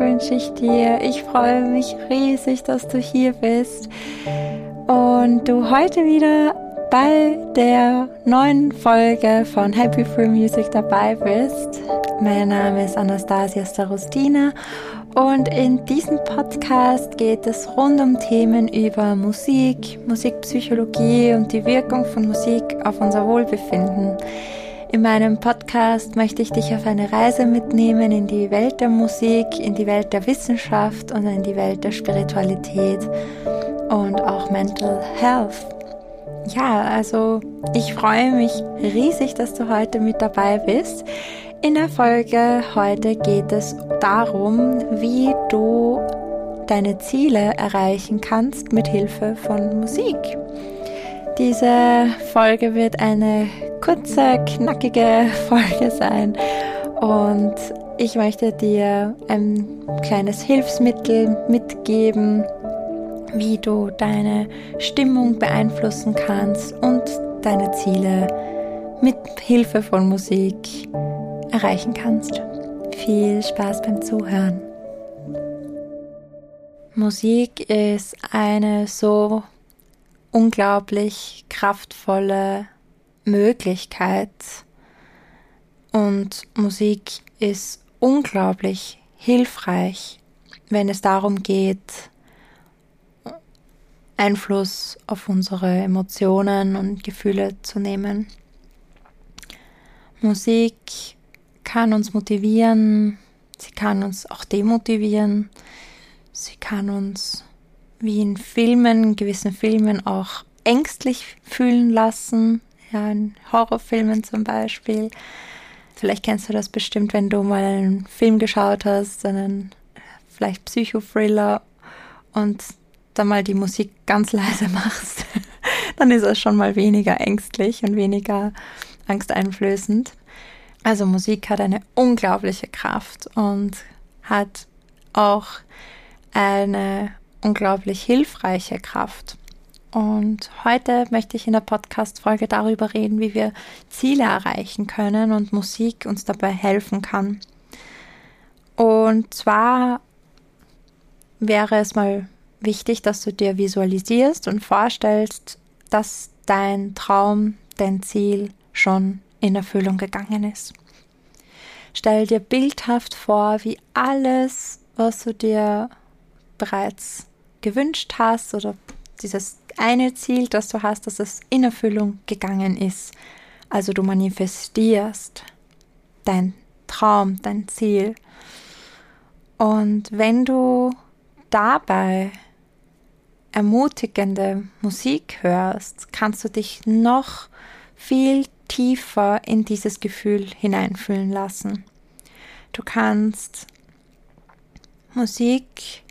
wünsche ich dir. Ich freue mich riesig, dass du hier bist und du heute wieder bei der neuen Folge von Happy Free Music dabei bist. Mein Name ist Anastasia Starostina und in diesem Podcast geht es rund um Themen über Musik, Musikpsychologie und die Wirkung von Musik auf unser Wohlbefinden. In meinem Podcast möchte ich dich auf eine Reise mitnehmen in die Welt der Musik, in die Welt der Wissenschaft und in die Welt der Spiritualität und auch Mental Health. Ja, also ich freue mich riesig, dass du heute mit dabei bist. In der Folge heute geht es darum, wie du deine Ziele erreichen kannst mit Hilfe von Musik. Diese Folge wird eine kurze, knackige Folge sein und ich möchte dir ein kleines Hilfsmittel mitgeben, wie du deine Stimmung beeinflussen kannst und deine Ziele mit Hilfe von Musik erreichen kannst. Viel Spaß beim Zuhören. Musik ist eine so unglaublich kraftvolle Möglichkeit und Musik ist unglaublich hilfreich, wenn es darum geht, Einfluss auf unsere Emotionen und Gefühle zu nehmen. Musik kann uns motivieren, sie kann uns auch demotivieren, sie kann uns wie in Filmen, in gewissen Filmen auch ängstlich fühlen lassen. Ja, in Horrorfilmen zum Beispiel. Vielleicht kennst du das bestimmt, wenn du mal einen Film geschaut hast, einen vielleicht Psychothriller und dann mal die Musik ganz leise machst. dann ist es schon mal weniger ängstlich und weniger angsteinflößend. Also Musik hat eine unglaubliche Kraft und hat auch eine unglaublich hilfreiche Kraft. Und heute möchte ich in der Podcast-Folge darüber reden, wie wir Ziele erreichen können und Musik uns dabei helfen kann. Und zwar wäre es mal wichtig, dass du dir visualisierst und vorstellst, dass dein Traum, dein Ziel schon in Erfüllung gegangen ist. Stell dir bildhaft vor, wie alles, was du dir bereits gewünscht hast oder dieses eine Ziel, das du hast, dass es in Erfüllung gegangen ist. Also du manifestierst dein Traum, dein Ziel. Und wenn du dabei ermutigende Musik hörst, kannst du dich noch viel tiefer in dieses Gefühl hineinfühlen lassen. Du kannst Musik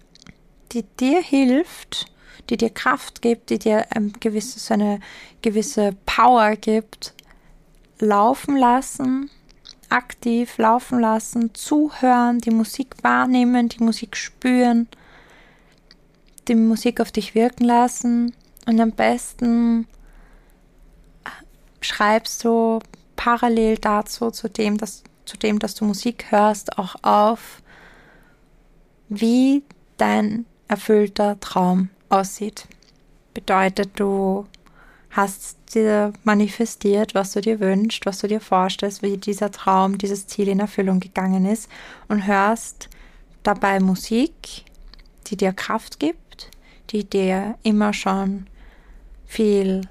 die dir hilft, die dir Kraft gibt, die dir ein gewisses, so eine gewisse Power gibt, laufen lassen, aktiv laufen lassen, zuhören, die Musik wahrnehmen, die Musik spüren, die Musik auf dich wirken lassen und am besten schreibst du parallel dazu, zu dem, dass, zu dem, dass du Musik hörst, auch auf, wie dein erfüllter Traum aussieht. Bedeutet, du hast dir manifestiert, was du dir wünschst, was du dir vorstellst, wie dieser Traum, dieses Ziel in Erfüllung gegangen ist und hörst dabei Musik, die dir Kraft gibt, die dir immer schon viel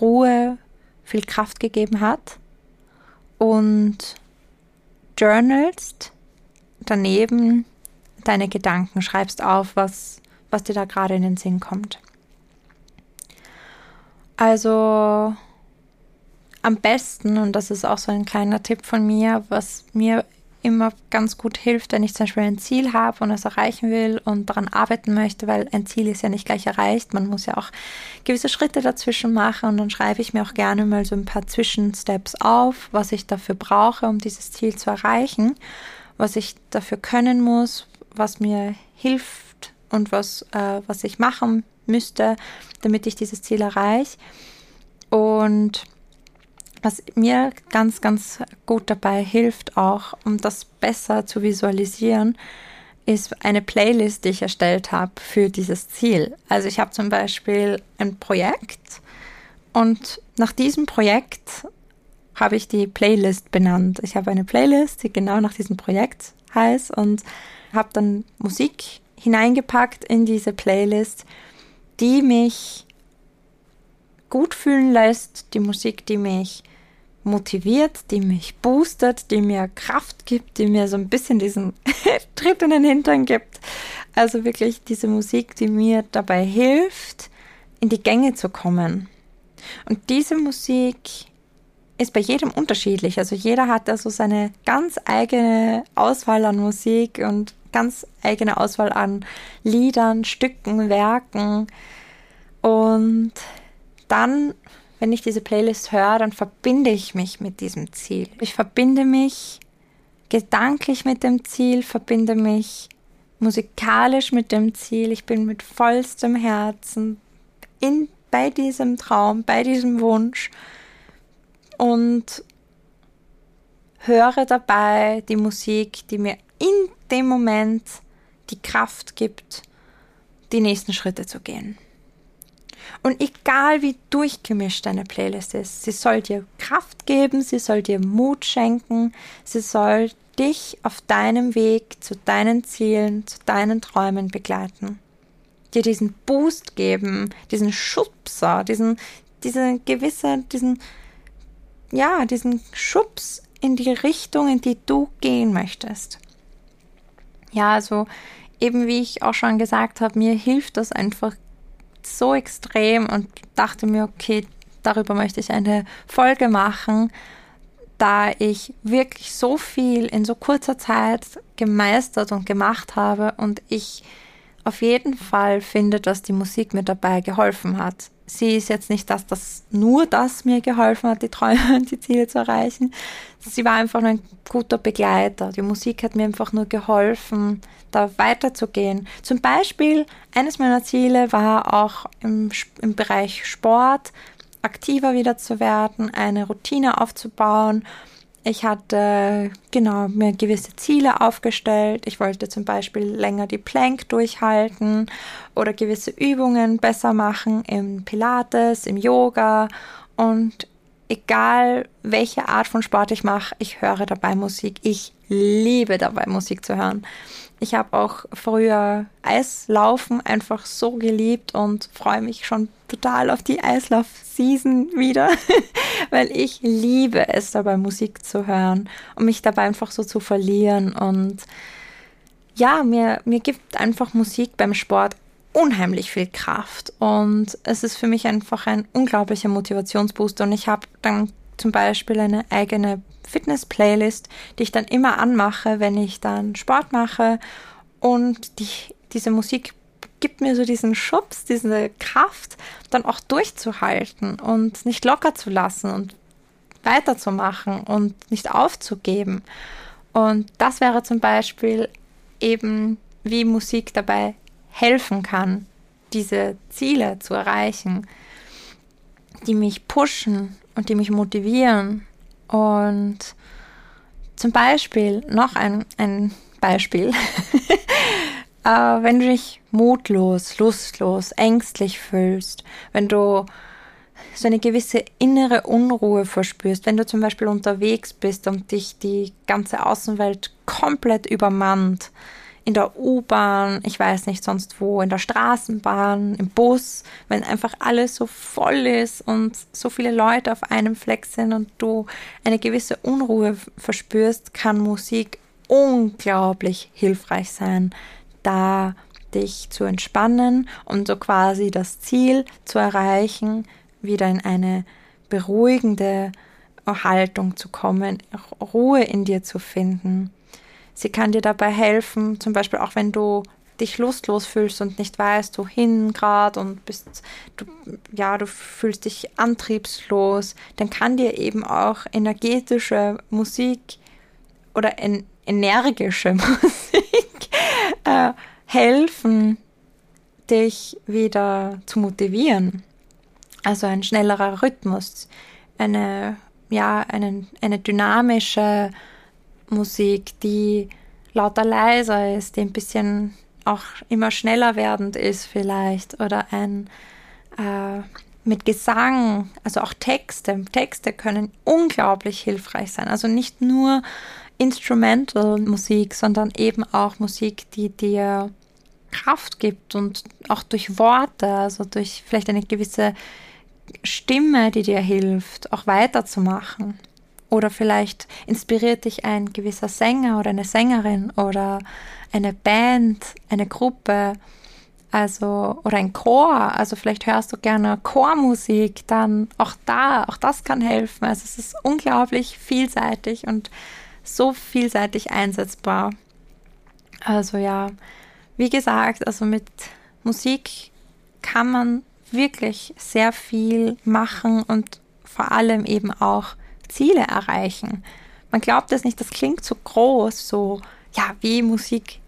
Ruhe, viel Kraft gegeben hat und journalst daneben deine Gedanken, schreibst auf, was, was dir da gerade in den Sinn kommt. Also am besten, und das ist auch so ein kleiner Tipp von mir, was mir immer ganz gut hilft, wenn ich zum Beispiel ein Ziel habe und es erreichen will und daran arbeiten möchte, weil ein Ziel ist ja nicht gleich erreicht. Man muss ja auch gewisse Schritte dazwischen machen und dann schreibe ich mir auch gerne mal so ein paar Zwischensteps auf, was ich dafür brauche, um dieses Ziel zu erreichen, was ich dafür können muss, was mir hilft und was, äh, was ich machen müsste, damit ich dieses Ziel erreiche. Und was mir ganz, ganz gut dabei hilft, auch um das besser zu visualisieren, ist eine Playlist, die ich erstellt habe für dieses Ziel. Also ich habe zum Beispiel ein Projekt und nach diesem Projekt habe ich die Playlist benannt. Ich habe eine Playlist, die genau nach diesem Projekt heißt und habe dann Musik hineingepackt in diese Playlist, die mich gut fühlen lässt, die Musik, die mich motiviert, die mich boostet, die mir Kraft gibt, die mir so ein bisschen diesen Tritt in den Hintern gibt. Also wirklich diese Musik, die mir dabei hilft, in die Gänge zu kommen. Und diese Musik ist bei jedem unterschiedlich. Also jeder hat da so seine ganz eigene Auswahl an Musik und ganz eigene Auswahl an Liedern, Stücken, Werken. Und dann, wenn ich diese Playlist höre, dann verbinde ich mich mit diesem Ziel. Ich verbinde mich gedanklich mit dem Ziel, verbinde mich musikalisch mit dem Ziel. Ich bin mit vollstem Herzen in, bei diesem Traum, bei diesem Wunsch und höre dabei die Musik, die mir in dem Moment die Kraft gibt, die nächsten Schritte zu gehen. Und egal wie durchgemischt deine Playlist ist, sie soll dir Kraft geben, sie soll dir Mut schenken, sie soll dich auf deinem Weg zu deinen Zielen, zu deinen Träumen begleiten. Dir diesen Boost geben, diesen Schubser, diesen, diese gewisse, diesen, ja, diesen Schubs in die Richtung, in die du gehen möchtest. Ja, also eben wie ich auch schon gesagt habe, mir hilft das einfach so extrem und dachte mir, okay, darüber möchte ich eine Folge machen, da ich wirklich so viel in so kurzer Zeit gemeistert und gemacht habe und ich auf jeden Fall finde, dass die Musik mir dabei geholfen hat. Sie ist jetzt nicht das, dass nur das mir geholfen hat, die Träume und die Ziele zu erreichen. Sie war einfach ein guter Begleiter. Die Musik hat mir einfach nur geholfen, da weiterzugehen. Zum Beispiel, eines meiner Ziele war auch im, im Bereich Sport aktiver wieder zu werden, eine Routine aufzubauen ich hatte genau mir gewisse Ziele aufgestellt. Ich wollte zum Beispiel länger die Plank durchhalten oder gewisse Übungen besser machen im Pilates, im Yoga und egal welche Art von Sport ich mache, ich höre dabei Musik. Ich liebe dabei Musik zu hören. Ich habe auch früher Eislaufen einfach so geliebt und freue mich schon total auf die Eislauf-Season wieder, weil ich liebe es dabei Musik zu hören und mich dabei einfach so zu verlieren und ja, mir, mir gibt einfach Musik beim Sport unheimlich viel Kraft und es ist für mich einfach ein unglaublicher Motivationsbooster und ich habe dann zum Beispiel eine eigene Fitness-Playlist, die ich dann immer anmache, wenn ich dann Sport mache. Und die, diese Musik gibt mir so diesen Schubs, diese Kraft, dann auch durchzuhalten und nicht locker zu lassen und weiterzumachen und nicht aufzugeben. Und das wäre zum Beispiel eben, wie Musik dabei helfen kann, diese Ziele zu erreichen, die mich pushen und die mich motivieren und zum Beispiel, noch ein, ein Beispiel, äh, wenn du dich mutlos, lustlos, ängstlich fühlst, wenn du so eine gewisse innere Unruhe verspürst, wenn du zum Beispiel unterwegs bist und dich die ganze Außenwelt komplett übermannt, in der U-Bahn, ich weiß nicht sonst wo, in der Straßenbahn, im Bus, wenn einfach alles so voll ist und so viele Leute auf einem Fleck sind und du eine gewisse Unruhe verspürst, kann Musik unglaublich hilfreich sein, da dich zu entspannen und so quasi das Ziel zu erreichen, wieder in eine beruhigende Haltung zu kommen, Ruhe in dir zu finden. Sie kann dir dabei helfen, zum Beispiel auch wenn du dich lustlos fühlst und nicht weißt, wohin gerade und bist, du, ja, du fühlst dich antriebslos, dann kann dir eben auch energetische Musik oder en energische Musik äh, helfen, dich wieder zu motivieren. Also ein schnellerer Rhythmus, eine ja, einen, eine dynamische Musik, die lauter leiser ist, die ein bisschen auch immer schneller werdend ist vielleicht oder ein äh, mit Gesang, also auch Texte. Texte können unglaublich hilfreich sein. Also nicht nur Instrumental Musik, sondern eben auch Musik, die dir Kraft gibt und auch durch Worte, also durch vielleicht eine gewisse Stimme, die dir hilft, auch weiterzumachen. Oder vielleicht inspiriert dich ein gewisser Sänger oder eine Sängerin oder eine Band, eine Gruppe, also oder ein Chor. Also vielleicht hörst du gerne Chormusik, dann auch da, auch das kann helfen. Also es ist unglaublich vielseitig und so vielseitig einsetzbar. Also ja, wie gesagt, also mit Musik kann man wirklich sehr viel machen und vor allem eben auch Ziele erreichen. Man glaubt es nicht, das klingt so groß, so ja, wie Musik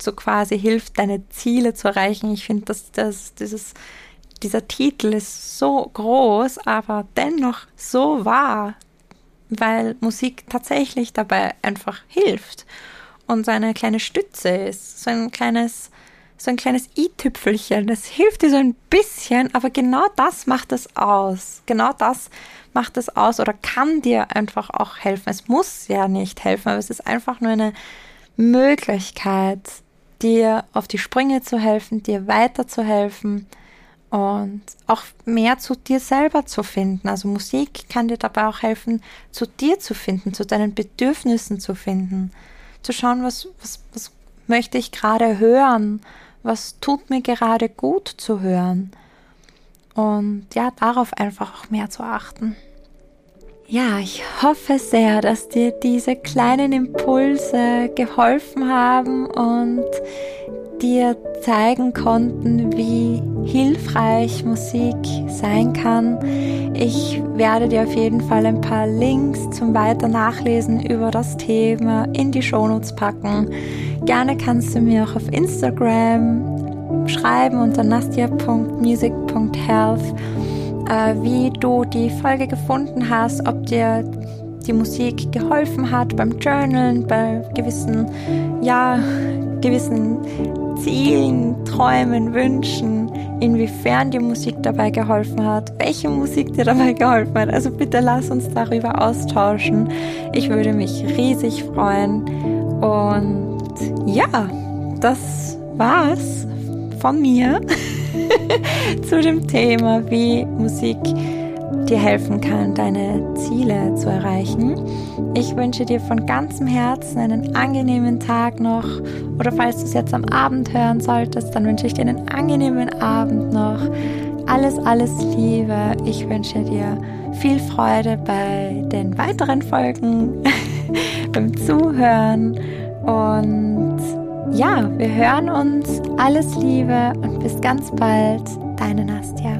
so quasi hilft, deine Ziele zu erreichen. Ich finde, dass das, dieses, dieser Titel ist so groß, aber dennoch so wahr, weil Musik tatsächlich dabei einfach hilft und so eine kleine Stütze ist, so ein kleines, so ein kleines i-Tüpfelchen. Das hilft dir so ein bisschen, aber genau das macht es aus. Genau das macht es aus oder kann dir einfach auch helfen. Es muss ja nicht helfen, aber es ist einfach nur eine Möglichkeit, dir auf die Sprünge zu helfen, dir weiterzuhelfen und auch mehr zu dir selber zu finden. Also Musik kann dir dabei auch helfen, zu dir zu finden, zu deinen Bedürfnissen zu finden, zu schauen, was, was, was möchte ich gerade hören, was tut mir gerade gut zu hören. Und ja, darauf einfach auch mehr zu achten. Ja, ich hoffe sehr, dass dir diese kleinen Impulse geholfen haben und dir zeigen konnten, wie hilfreich Musik sein kann. Ich werde dir auf jeden Fall ein paar Links zum weiter Nachlesen über das Thema in die Shownotes packen. Gerne kannst du mir auch auf Instagram schreiben unter nastia.music.health äh, wie du die Folge gefunden hast, ob dir die Musik geholfen hat beim Journalen, bei gewissen, ja, gewissen Zielen, Träumen, Wünschen, inwiefern die Musik dabei geholfen hat, welche Musik dir dabei geholfen hat. Also bitte lass uns darüber austauschen. Ich würde mich riesig freuen. Und ja, das war's von mir. zu dem Thema, wie Musik dir helfen kann, deine Ziele zu erreichen. Ich wünsche dir von ganzem Herzen einen angenehmen Tag noch oder falls du es jetzt am Abend hören solltest, dann wünsche ich dir einen angenehmen Abend noch. Alles, alles Liebe. Ich wünsche dir viel Freude bei den weiteren Folgen, beim Zuhören und ja, wir hören uns. Alles Liebe und bis ganz bald. Deine Nastja.